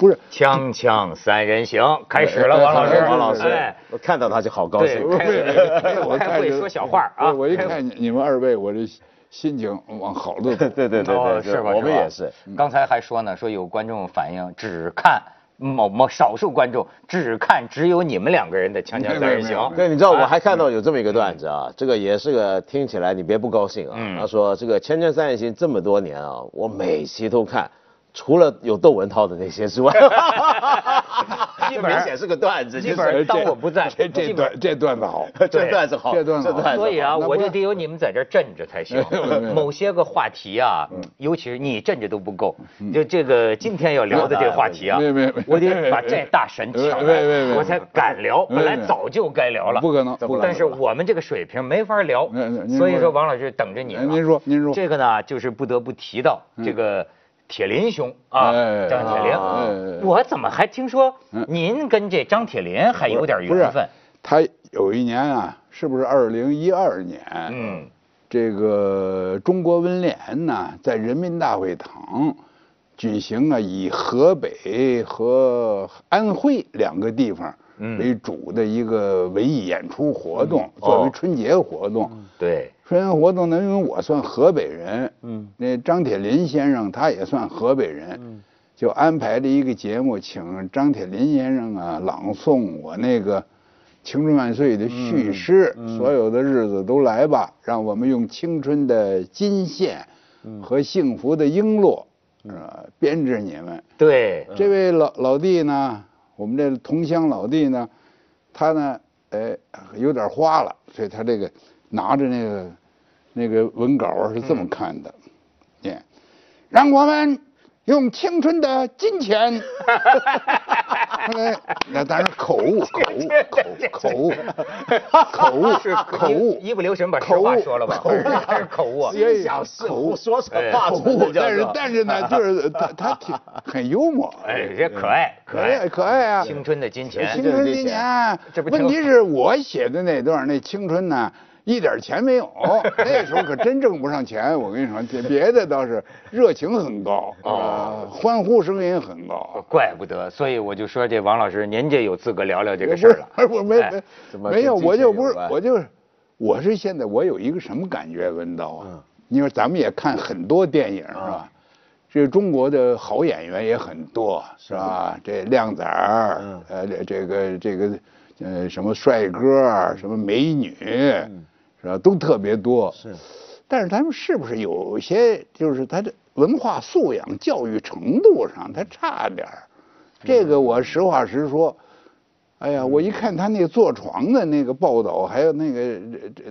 不是锵锵三人行开始了，王老师，王老师哎，我看到他就好高对兴。开会我看着开会说小话啊，我一开看你们二位，我这心情往好了走。对对对对，哦是吧？我们吧也是。刚才还说呢，说有观众反映只看某某少数观众只看只有你们两个人的《锵锵三人行。对，你知道我还看到有这么一个段子啊，这个也是个听起来你别不高兴啊。嗯他说这个《锵锵三人行》这么多年啊，我每期都看，除了有窦文涛的那些之外，基明显是个段子，基本上当我不在，这这段这段子好，这段子好，这段子好。好。所以啊，我就得有你们在这镇着才行。某些个话题啊，嗯。尤其是你镇着都不够。就这个今天要聊的这个话题啊没没没，我得把这大神请来，我才敢聊。本来早就该聊。了，不可能不可能。但是我们这个水平没法聊所以说说。王老师等着你您说您说。这个呢，就是不得不提到这个。铁林兄啊，哎张铁林，哎我怎么还听说嗯。您跟这张铁林还有点缘分？他有一年啊，是不是二零一二年？嗯，这个中国文联呢，在人民大会堂举行啊，以河北和安徽两个地方嗯。为主的一个文艺演出活动，嗯。作为哦春节活动。对，春节活动呢，因为我算河北人，嗯，那张铁林先生他也算河北人，嗯。就安排了一个节目，请张铁林先生啊朗诵我那个《青春万岁》的序诗，嗯所有的日子都来吧，让我们用青春的金线嗯。和幸福的璎珞，呃，编织你们。对，这位老老弟呢，我们这同乡老弟呢，他呢，哎，有点花了，所以他这个拿着那个那个文稿啊是这么看的，念、让我们用青春的金钱，哎，那当然口误，口误，口口误，口误，是口误，一不留神把实话说了吧？口误还是 口误？心想事误，说什么话口误，但是但是呢，就是他他挺很幽默，哎，这可爱可可爱。爱可爱啊！青春的金钱。青，春今年，这不挺问题是我写的那段那青春呢，一点钱没有，那时候可真挣不上钱。我跟你说，别的倒是热情很高啊，欢呼声音很高。怪不得。所以我就说这王老师，您这有资格聊聊这个事儿了。我没哎没有，我就不是我就是，我是现在我有一个什么感觉，文道啊嗯？你说咱们也看很多电影是吧？这中国的好演员也很多，是吧？这靓仔儿嗯，呃，这这个这个，呃，什么帅哥儿，什么美女，是吧？都特别多。是，但是他们是不是有些就是他的文化素养、教育程度上他差点儿？这个我实话实说。哎呀，我一看他那坐床的那个报道，还有那个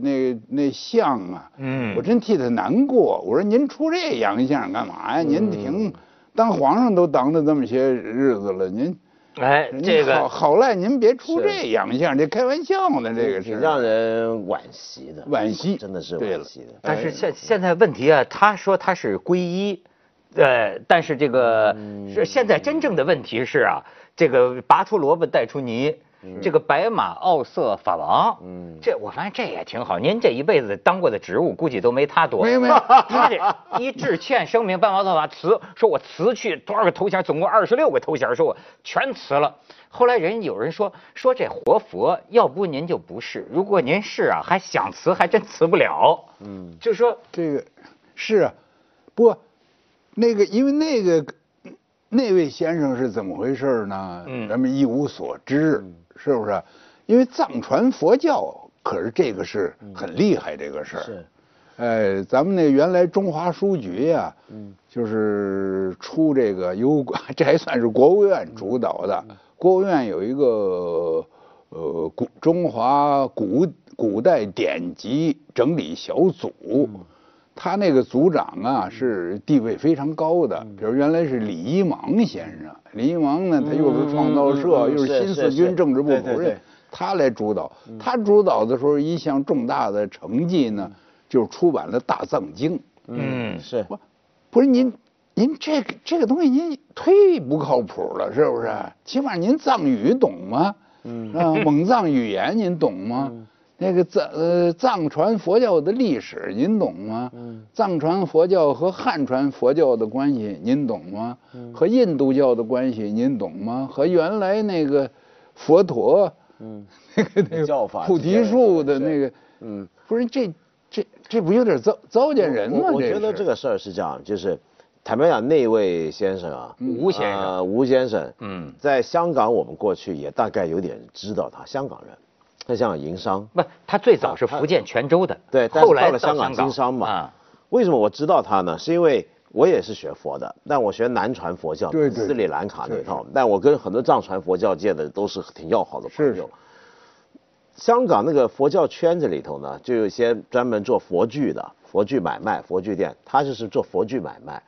那个那相啊，嗯我真替他难过。我说您出这洋相干嘛呀？您挺当皇上都当了这么些日子了，您哎，这个好好赖您别出这洋相，这开玩笑呢，这个是挺让人惋惜的，惋惜，真的是对了惋惜的。但是现现在问题啊，他说他是皈依，呃，但是这个是现在真正的问题是啊，这个拔出萝卜带出泥。这个白马奥瑟法王，嗯这我发现这也挺好。您这一辈子当过的职务，估计都没他多。没有没有 他这一致歉声明，办奥瑟法辞，说我辞去多少个头衔，总共二十六个头衔，说我全辞了。后来人有人说说这活佛，要不您就不是，如果您是啊，还想辞还真辞不了。嗯，就说这个是啊，不过那个因为那个那位先生是怎么回事呢？嗯咱们一无所知，是不是？因为藏传佛教可是这个是很厉害这个事儿。是，哎，咱们那原来中华书局呀、嗯。就是出这个由 这还算是国务院主导的，国务院有一个呃古中华古古代典籍整理小组，他那个组长啊是地位非常高的，比如原来是李一芒先生，李一芒呢他又是创造社，嗯嗯嗯又是新四军政治部主任，他来主导。他主导的时候，一项重大的成绩呢，就是出版了《大藏经》。嗯是，不，不是您，您这个这个东西您忒不靠谱了，是不是？起码您藏语懂吗？嗯啊，蒙藏语言您懂吗？那个藏呃藏传佛教的历史您懂吗？嗯，藏传佛教和汉传佛教的关系您懂吗？嗯，和印度教的关系您懂吗？和原来那个佛陀，嗯，那个那个菩提树的那个，嗯，不是这这这不有点糟糟践人吗？我觉得这个事儿是这样，就是坦白讲，那位先生啊，吴先生，吴先生，嗯，在香港我们过去也大概有点知道他，香港人。在香港营商，不，他最早是福建泉州的，对，后来到了香港经商嘛。为什么我知道他呢？是因为我也是学佛的，但我学南传佛教，斯里兰卡那套。但我跟很多藏传佛教界的都是挺要好的朋友。香港那个佛教圈子里头呢，就有一些专门做佛具的，佛具买卖，佛具店，他就是做佛具买卖。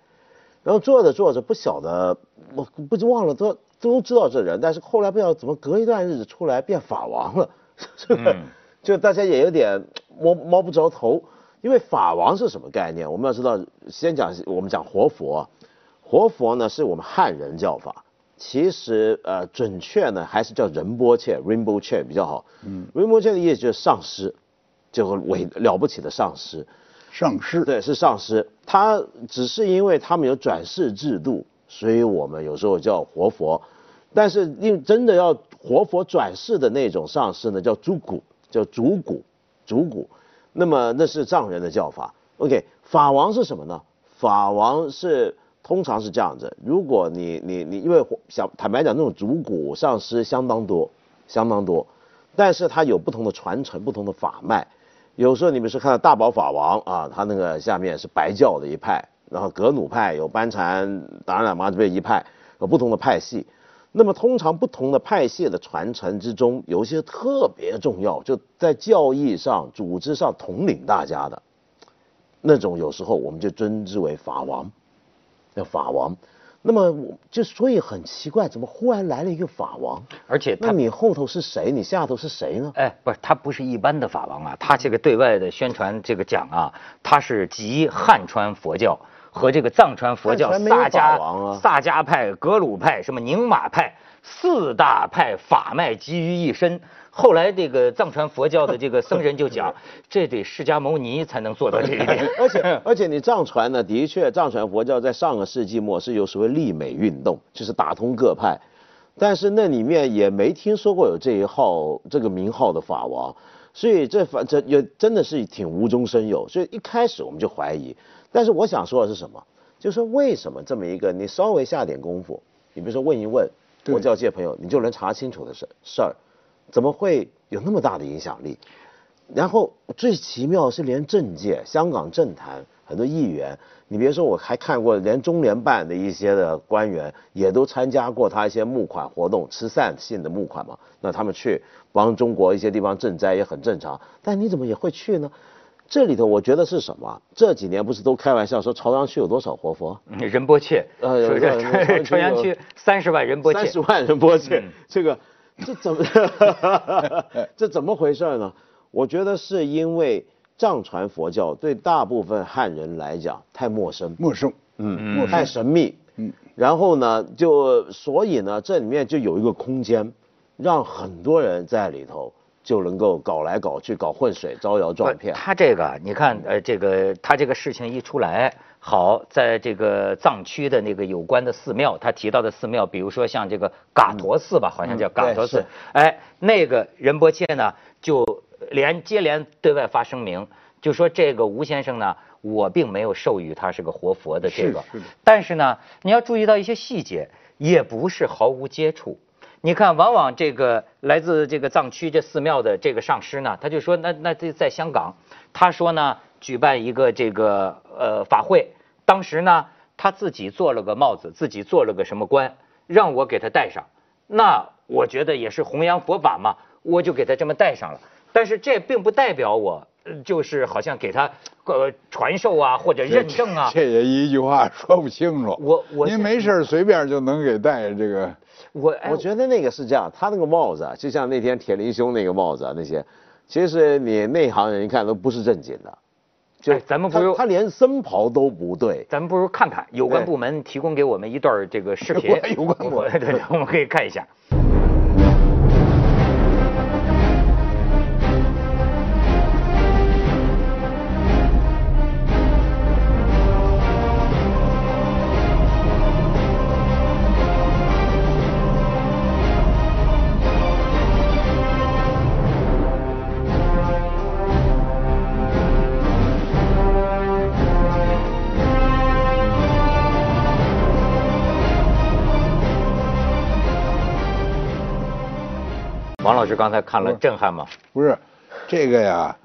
然后做着做着，不晓得，我不就忘了都都知道这人，但是后来不知道怎么隔一段日子出来变法王了。就大家也有点摸摸不着头，因为法王是什么概念？我们要知道，先讲我们讲活佛，活佛呢是我们汉人叫法，其实呃准确呢还是叫仁波切 （Rainbow Chair） 比较好。嗯，Rainbow Chair 的意思就是上师，就是伟了不起的上师。上师对，是上师。他只是因为他们有转世制度，所以我们有时候叫活佛。但是，因真的要活佛转世的那种上师呢，叫主骨，叫主骨，主骨。那么那是藏人的叫法。OK，法王是什么呢？法王是通常是这样子。如果你你你，因为想坦白讲，那种主骨上师相当多，相当多。但是它有不同的传承，不同的法脉。有时候你们是看到大宝法王啊，他那个下面是白教的一派，然后格鲁派有班禅、达赖喇嘛这边一派，有不同的派系。那么通常不同的派系的传承之中，有一些特别重要，就在教义上、组织上统领大家的，那种有时候我们就尊之为法王，叫法王。那么就所以很奇怪，怎么忽然来了一个法王？而且那你后头是谁？你下头是谁呢？哎，不是，他不是一般的法王啊，他这个对外的宣传这个讲啊，他是集汉传佛教。和这个藏传佛教萨迦萨迦派、格鲁派、什么宁玛派四大派法脉集于一身。后来这个藏传佛教的这个僧人就讲，这得释迦牟尼才能做到这一点。而且而且你藏传呢，的确藏传佛教在上个世纪末是有所谓立美运动，就是打通各派，但是那里面也没听说过有这一号这个名号的法王，所以这反这也真的是挺无中生有。所以一开始我们就怀疑。但是我想说的是什么？就是说为什么这么一个你稍微下点功夫，你比如说问一问佛教界朋友，你就能查清楚的事事儿，怎么会有那么大的影响力？然后最奇妙是连政界、香港政坛很多议员，你别说我还看过，连中联办的一些的官员也都参加过他一些募款活动，慈善性的募款嘛。那他们去帮中国一些地方赈灾也很正常。但你怎么也会去呢？这里头我觉得是什么？这几年不是都开玩笑说朝阳区有多少活佛？仁波切，呃，朝阳区三十万仁波切，三十万仁波切，这个这怎么 这怎么回事呢？我觉得是因为藏传佛教对大部分汉人来讲太陌生，陌生，嗯，太神秘，嗯，然后呢，就所以呢，这里面就有一个空间，让很多人在里头。就能够搞来搞去搞混水招摇撞骗。他这个你看，呃，这个他这个事情一出来，好，在这个藏区的那个有关的寺庙，他提到的寺庙，比如说像这个嘎陀寺吧，好像叫嘎陀寺，哎，那个仁波切呢，就连接连对外发声明，就说这个吴先生呢，我并没有授予他是个活佛的这个，但是呢，你要注意到一些细节，也不是毫无接触。你看，往往这个来自这个藏区这寺庙的这个上师呢，他就说，那那这在香港，他说呢，举办一个这个呃法会，当时呢，他自己做了个帽子，自己做了个什么冠，让我给他戴上，那我觉得也是弘扬佛法嘛，我就给他这么戴上了。但是这并不代表我就是好像给他呃传授啊或者认证啊。这也一句话 说不清楚。我我您没事随便就能给戴这个。我我觉得那个是这样，他那个帽子啊，就像那天铁林兄那个帽子啊，那些，其实你内行人一看都不是正经的，就咱们不如他连僧袍都不对，咱们不如看看有关部门提供给我们一段这个视频，有关部门对，我们可以看一下。老师刚才看了震撼吗？不是，这个呀，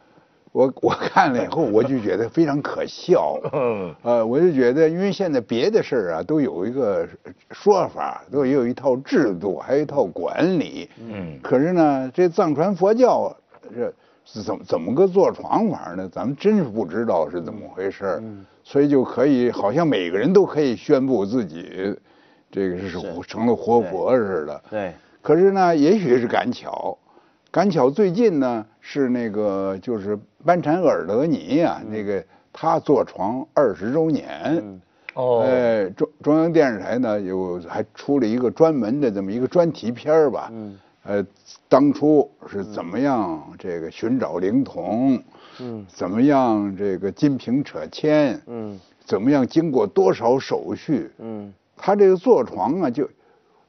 我我看了以后，我就觉得非常可笑。嗯，呃，我就觉得，因为现在别的事儿啊，都有一个说法，都有一套制度，还有一套管理。嗯可是呢，这藏传佛教这是怎么怎么个坐床法呢？咱们真是不知道是怎么回事嗯。所以就可以，好像每个人都可以宣布自己这个是是成了活佛似的。对，可是呢，也许是赶巧，赶巧最近呢是那个就是班禅额尔德尼呀、那个他坐床二十周年。哦，哎，中中央电视台呢有还出了一个专门的这么一个专题片儿吧。嗯。呃，当初是怎么样这个寻找灵童？嗯。怎么样这个金瓶扯签？嗯怎么样经过多少手续？嗯，他这个坐床啊，就，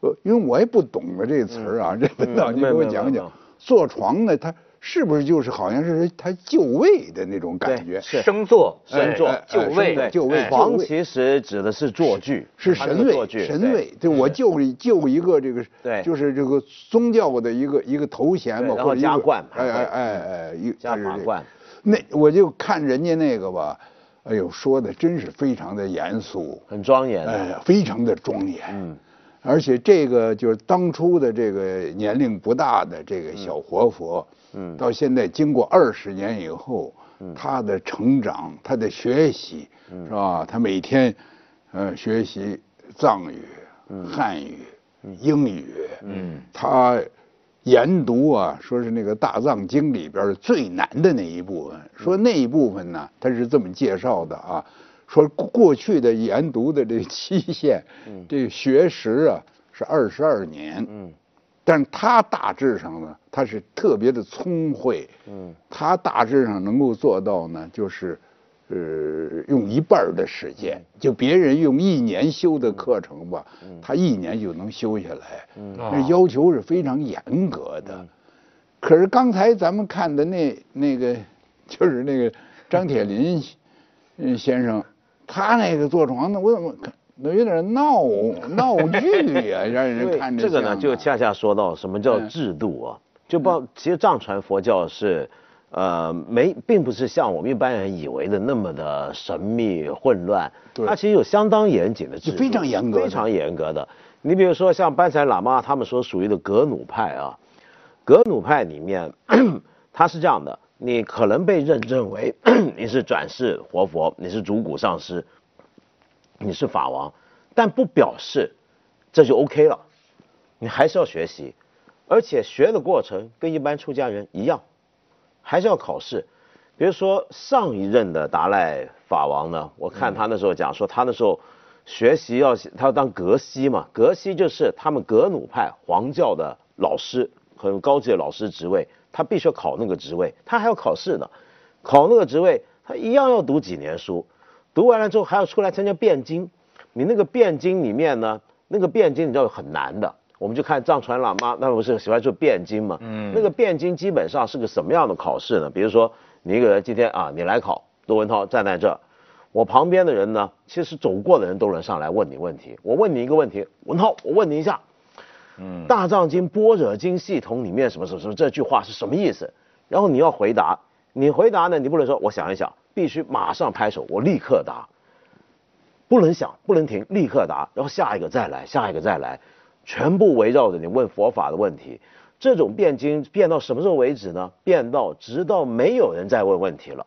呃，因为我也不懂啊这词儿啊，这文道你给我讲讲，坐床呢，它是不是就是好像是他就位的那种感觉？是生坐，生坐哎就位，就位哎床其实指的是坐具，是神位，神位，对我就就一个这个，对就是这个宗教的一个一个头衔嘛，对然后或者一个加冠哎哎哎哎，一加它是这个法冠。那我就看人家那个吧，哎呦，说的真是非常的严肃，很庄严的。哎，非常的庄严。嗯，而且这个就是当初的这个年龄不大的这个小活佛，嗯到现在经过二十年以后，嗯他的成长，他的学习，嗯是吧？他每天，呃，学习藏语、汉语、英语，嗯，他研读啊，说是那个大藏经里边最难的那一部分，说那一部分呢，他是这么介绍的啊，说过过去的研读的这个期限，这个学时啊是二十二年，嗯。但是他大致上呢，他是特别的聪慧，嗯。他大致上能够做到呢，就是，呃，用一半的时间，就别人用一年修的课程吧，他一年就能修下来，那要求是非常严格的。可是刚才咱们看的那那个，就是那个张铁林嗯先生，他那个坐床呢，我怎么看那有点闹闹剧呀、让人看着这个呢，像啊就恰恰说到什么叫嗯制度啊？就包其实藏传佛教是，呃，没，并不是像我们一般人以为的那么的神秘混乱。对它其实有相当严谨的制度，非常严格非常严格的。你比如说像班禅喇嘛他们所属于的格鲁派啊，格鲁派里面，它是这样的，你可能被认证为 你是转世活佛，你是主骨上师，你是法王，但不表示这就 OK 了，你还是要学习，而且学的过程跟一般出家人一样，还是要考试。比如说上一任的达赖法王呢，我看他那时候讲说，他那时候学习要他要当格西嘛，格西就是他们格努派黄教的老师，很高级的老师职位，他必须要考那个职位，他还要考试呢，考那个职位，他一样要读几年书，读完了之后还要出来参加辩经，你那个辩经里面呢，那个辩经你知道很难的，我们就看藏传喇嘛，那不是喜欢做辩经嘛，嗯。那个辩经基本上是个什么样的考试呢？比如说你一个人今天啊，你来考，窦文涛站在这儿，我旁边的人呢，其实走过的人都能上来问你问题，我问你一个问题，文涛，我问你一下，嗯大藏经般若经系统里面什么什么什么这句话是什么意思？然后你要回答，你回答呢，你不能说我想一想，必须马上拍手，我立刻答，不能想，不能停，立刻答，然后下一个再来，下一个再来，全部围绕着你问佛法的问题。这种辩经辩到什么时候为止呢？辩到直到没有人再问问题了。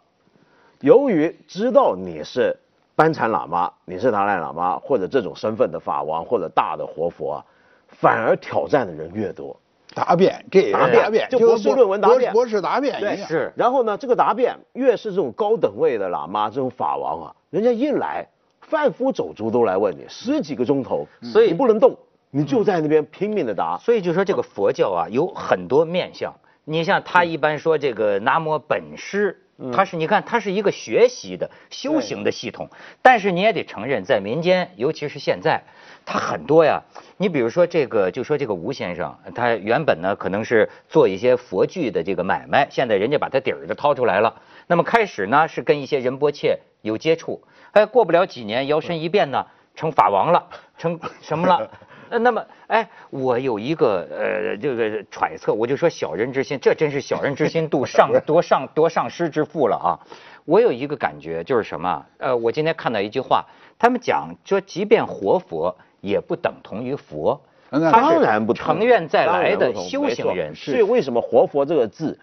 由于知道你是班禅喇嘛，你是达赖喇嘛或者这种身份的法王或者大的活佛啊，反而挑战的人越多。答辩，这也是答辩答辩，就博士论文答辩博博士答辩对一样。是然后呢，这个答辩越是这种高等位的喇嘛，这种法王啊，人家一来，贩夫走卒都来问你，十几个钟头，所以你不能动，你就在那边拼命的答。所以就说这个佛教啊，有很多面相。你像他一般说这个南无本师，他是你看他是一个学习的修行的系统，但是你也得承认，在民间，尤其是现在，他很多呀。你比如说这个，就说这个吴先生，他原本呢可能是做一些佛具的这个买卖，现在人家把他底儿都掏出来了。那么开始呢是跟一些仁波切有接触，哎，过不了几年，摇身一变呢成法王了，成什么了？那 那么，哎，我有一个呃这个揣测，我就说小人之心，这真是小人之心度上多上多上师之腹了啊！我有一个感觉就是什么？呃，我今天看到一句话，他们讲说，即便活佛也不等同于佛，那当然不同成愿再来的修行人。所以为什么“活佛”这个字，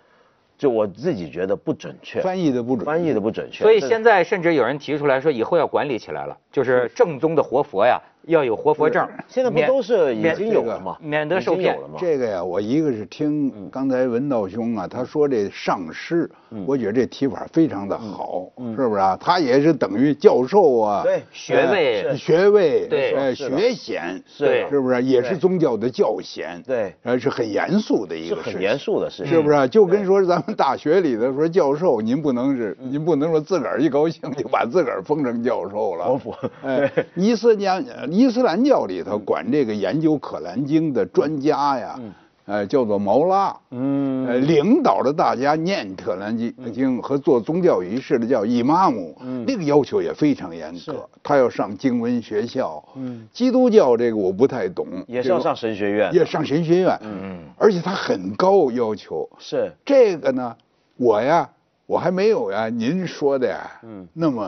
就我自己觉得不准确，翻译的不准，翻译的不准确。所以现在甚至有人提出来说，以后要管理起来了，就是正宗的活佛呀，要有活佛证，现在不都是已经有了吗？免得受骗已经有了吗？这个呀，我一个是听刚才文道兄啊，他说这上师，我觉得这提法非常的好，是不是啊？他也是等于教授啊，对学位。呃学位，对。呃学衔，对。是不是？也是宗教的教衔，对。呃，是很严肃的一个事严肃的事情，是不是啊？就跟说咱们大学里的说教授，您不能是，您不能说自个儿一高兴就把自个儿封成教授了。活佛。哎，伊斯兰伊斯兰教里头管这个研究可兰经的专家呀，呃，叫做毛拉。嗯呃，领导着大家念《可兰经》经和做宗教仪式的叫伊玛目，那个要求也非常严格，他要上经文学校。嗯，基督教这个我不太懂，也是要上神学院的，也上神学院。嗯，而且他很高要求。是这个呢，我呀，我还没有呀，您说的呀，嗯，那么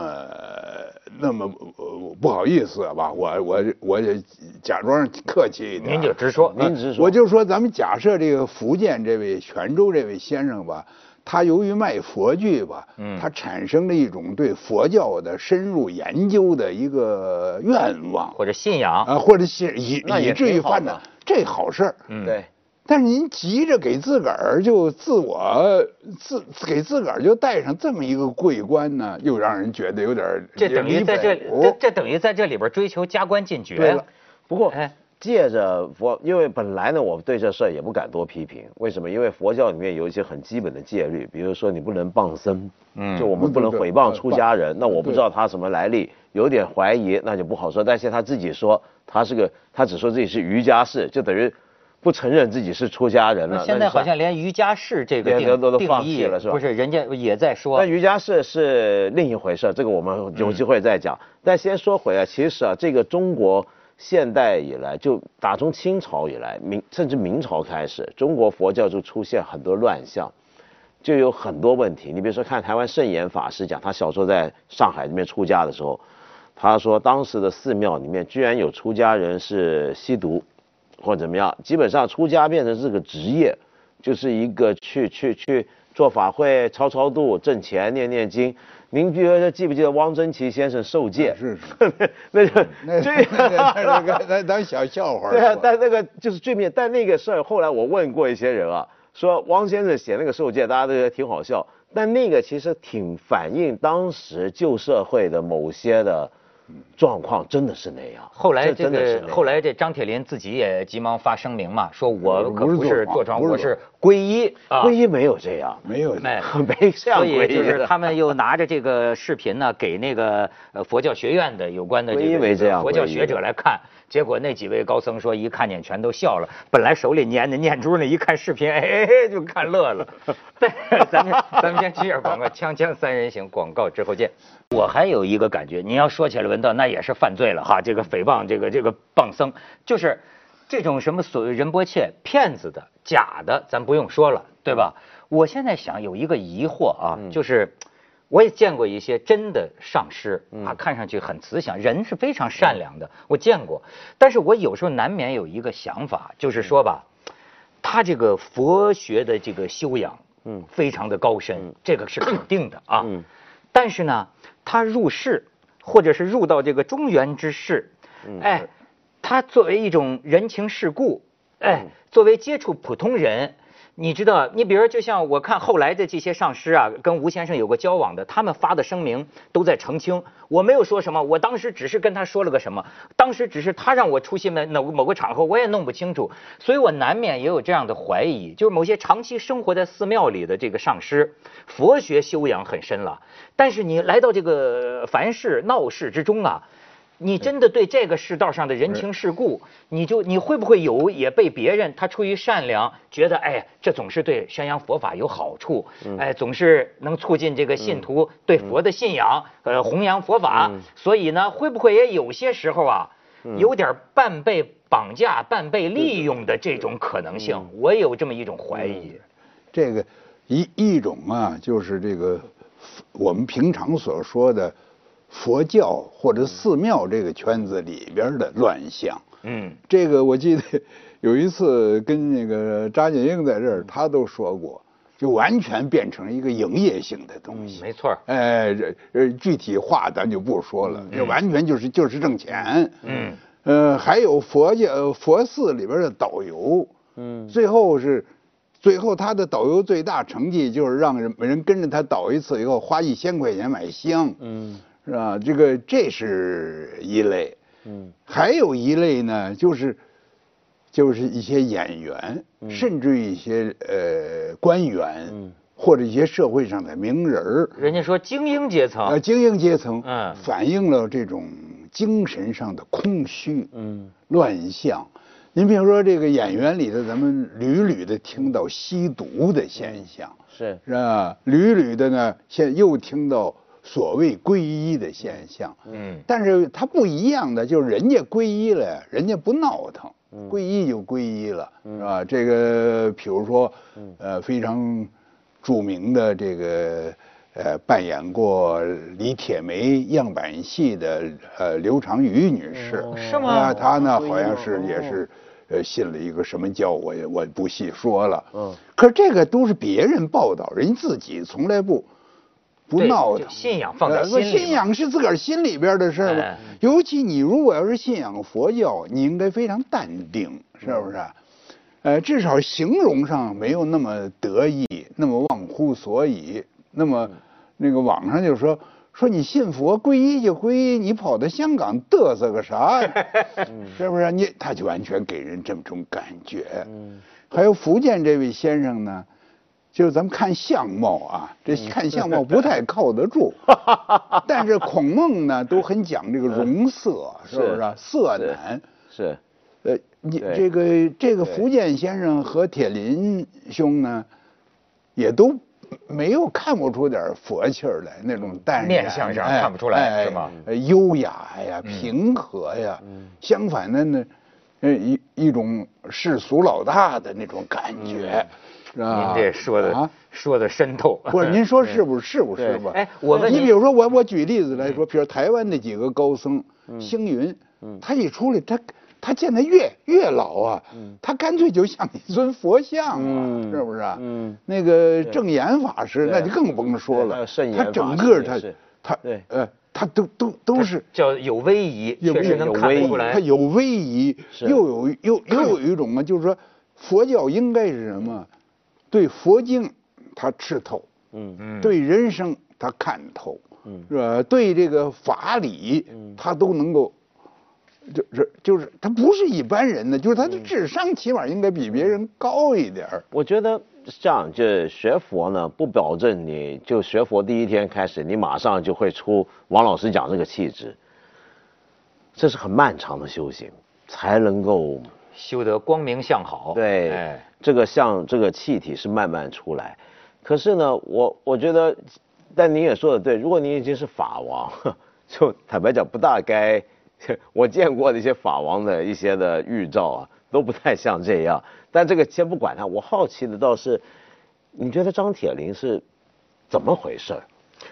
那么呃不好意思吧？我我我也假装客气一点，您就直说，您直说。我就说，咱们假设这个福建这位泉州这位先生吧，他由于卖佛具吧，嗯。他产生了一种对佛教的深入研究的一个愿望，或者信仰，啊，或者信以那以至于挺好的发展，这好事儿。嗯，对，但是您急着给自个儿就自我自给自个儿就带上这么一个桂冠呢，又让人觉得有点这等于在这这这等于在这里边追求加官进爵对了。不过哎，借着佛，因为本来呢，我对这事儿也不敢多批评。为什么？因为佛教里面有一些很基本的戒律，比如说你不能谤僧，嗯就我们不能诽谤出家人。那我不知道他什么来历，有点怀疑，那就不好说。但是他自己说他是个，他只说自己是瑜伽士，就等于不承认自己是出家人了。那现在好像连瑜伽士这个连定都都放弃了是吧不是，人家也在说那，瑜伽士是另一回事，这个我们有机会再讲。但先说回来，其实啊，这个中国现代以来，就打从清朝以来，明甚至明朝开始，中国佛教就出现很多乱象，就有很多问题。你比如说，看台湾圣严法师讲，他小时候在上海那边出家的时候，他说当时的寺庙里面居然有出家人是吸毒或者怎么样，基本上出家变成是个职业，就是一个去去去做法会、超超度、挣钱、念念经。您比如说记不记得汪曾祺先生受戒？是是，那个那这那那个当当小笑话儿 对啊，但那个就是最面，但那个事儿后来我问过一些人啊，说汪先生写那个受戒，大家都觉得挺好笑，但那个其实挺反映当时旧社会的某些的状况，真的是那样。后来这真的是那样。个后来这张铁林自己也急忙发声明嘛，说我可不是坐庄，我是皈依啊。皈依没有这样，没有哎。没这样所以皈依就是他们又拿着这个视频呢，给那个呃佛教学院的有关的这个没这样佛教学者来看，结果那几位高僧说一看见全都笑了，本来手里念的念珠呢，一看视频，哎，就看乐了。对，咱们咱们先接点广告，锵锵三人行，广告之后见。我还有一个感觉，你要说起来文道，那也是犯罪了哈，这个诽谤这个这个谤僧，就是这种什么所谓仁波切骗子的假的，咱不用说了，对吧？我现在想有一个疑惑啊，就是我也见过一些真的上师啊，看上去很慈祥，人是非常善良的，我见过。但是我有时候难免有一个想法，就是说吧，他这个佛学的这个修养，嗯，非常的高深，这个是肯定的啊。嗯但是呢，他入世或者是入到这个中原之世，哎，他作为一种人情世故，哎，作为接触普通人。你知道，你比如，就像我看后来的这些上师啊，跟吴先生有过交往的，他们发的声明都在澄清，我没有说什么，我当时只是跟他说了个什么，当时只是他让我出席某某某个场合，我也弄不清楚，所以我难免也有这样的怀疑，就是某些长期生活在寺庙里的这个上师，佛学修养很深了，但是你来到这个凡世闹市之中啊。你真的对这个世道上的人情世故，你就你会不会有也被别人他出于善良，觉得哎这总是对宣扬佛法有好处，哎总是能促进这个信徒对佛的信仰，呃弘扬佛法，所以呢会不会也有些时候啊，有点半被绑架、半被利用的这种可能性，我有这么一种怀疑。这个一一种啊，就是这个我们平常所说的佛教或者寺庙这个圈子里边的乱象。嗯，这个我记得有一次跟那个扎建英在这儿，他都说过，就完全变成一个营业性的东西。没错。哎，这呃具体话咱就不说了，这完全就是就是挣钱。嗯。呃，还有佛教佛寺里边的导游，嗯，最后是，最后他的导游最大成绩就是让人人跟着他导一次以后花一千块钱买香，嗯，是吧？这个这是一类，嗯，还有一类呢，就是就是一些演员，甚至一些呃官员，嗯，或者一些社会上的名人儿，人家说精英阶层，呃，精英阶层，嗯，反映了这种。精神上的空虚，嗯，乱象。您比如说这个演员里头，咱们屡屡的听到吸毒的现象，是是吧？屡屡的呢，现又听到所谓皈依的现象，嗯。但是它不一样的，就是人家皈依了，人家不闹腾，皈依就皈依了，是吧？这个比如说，呃，非常著名的这个。呃，扮演过李铁梅样板戏的呃刘长瑜女士，是吗？她呢好像是也是，呃，信了一个什么教，我也我不细说了。嗯。可是这个都是别人报道，人自己从来不不闹腾。信仰放在心里。信仰是自个儿心里边的事儿嘛。尤其你如果要是信仰佛教，你应该非常淡定，是不是？呃，至少形容上没有那么得意，那么忘乎所以。那么，那个网上就说说你信佛皈依就皈依，你跑到香港嘚瑟个啥呀？是不是？你他就完全给人这么种感觉。还有福建这位先生呢，就是咱们看相貌啊，这看相貌不太靠得住。但是孔孟呢都很讲这个容色，是不是？色难是。呃，你这个这个福建先生和铁林兄呢，也都。没有看不出点佛气儿来，那种淡然，面相上看不出来，是吗？优雅呀，平和呀。相反的呢，呃一一种世俗老大的那种感觉，是吧？您这说的啊说的深透。不是，您说是不是？是不是吧？哎，我问你，比如说我我举例子来说，比如台湾那几个高僧，星云，他一出来，他。他见的越越老啊，他干脆就像一尊佛像啊，是不是？嗯，那个正言法师那就更甭说了，他整个他他呃他都都都是叫有威仪，确实能看出来，他有威仪，又有又又有一种啊，就是说佛教应该是什么？对佛经他吃透，嗯嗯，对人生他看透，嗯，是吧？对这个法理他都能够。就是就是他不是一般人呢，就是他的智商起码应该比别人高一点我觉得这样，就学佛呢，不保证你就学佛第一天开始，你马上就会出王老师讲这个气质。这是很漫长的修行，才能够修得光明相好。对，这个像这个气体是慢慢出来。可是呢，我我觉得，但您也说的对，如果您已经是法王，就坦白讲不大该。我见过的一些法王的一些的预兆啊，都不太像这样。但这个先不管他，我好奇的倒是，你觉得张铁林是怎么回事？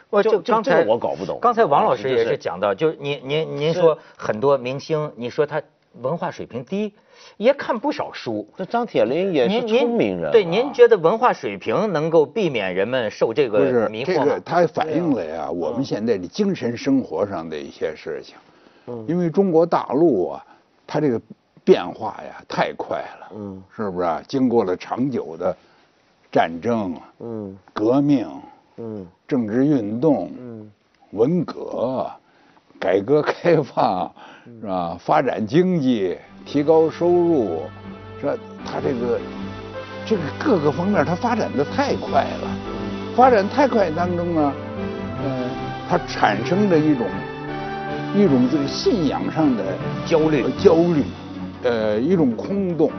我就刚才我搞不懂。刚才王老师也是讲到，就是您您您说很多明星，你说他文化水平低，也看不少书。那张铁林也是聪明人。对，您觉得文化水平能够避免人们受这个迷惑吗？这个它反映了呀，我们现在的精神生活上的一些事情。因为中国大陆啊，它这个变化呀太快了，嗯，是不是啊？经过了长久的战争，嗯，革命，嗯，政治运动，嗯，文革，改革开放，是吧？发展经济，提高收入，这他这个这个各个方面它发展的太快了，发展太快当中呢，嗯，它产生着一种。一种这个信仰上的焦虑，焦虑，呃，一种空洞，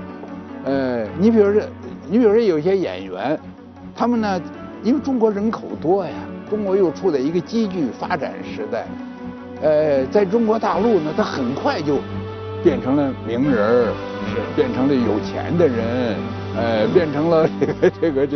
呃，你比如说，你比如说有些演员，他们呢，因为中国人口多呀，中国又处在一个急剧发展时代，呃，在中国大陆呢，他很快就变成了名人儿，变成了有钱的人，呃，变成了这个这个这。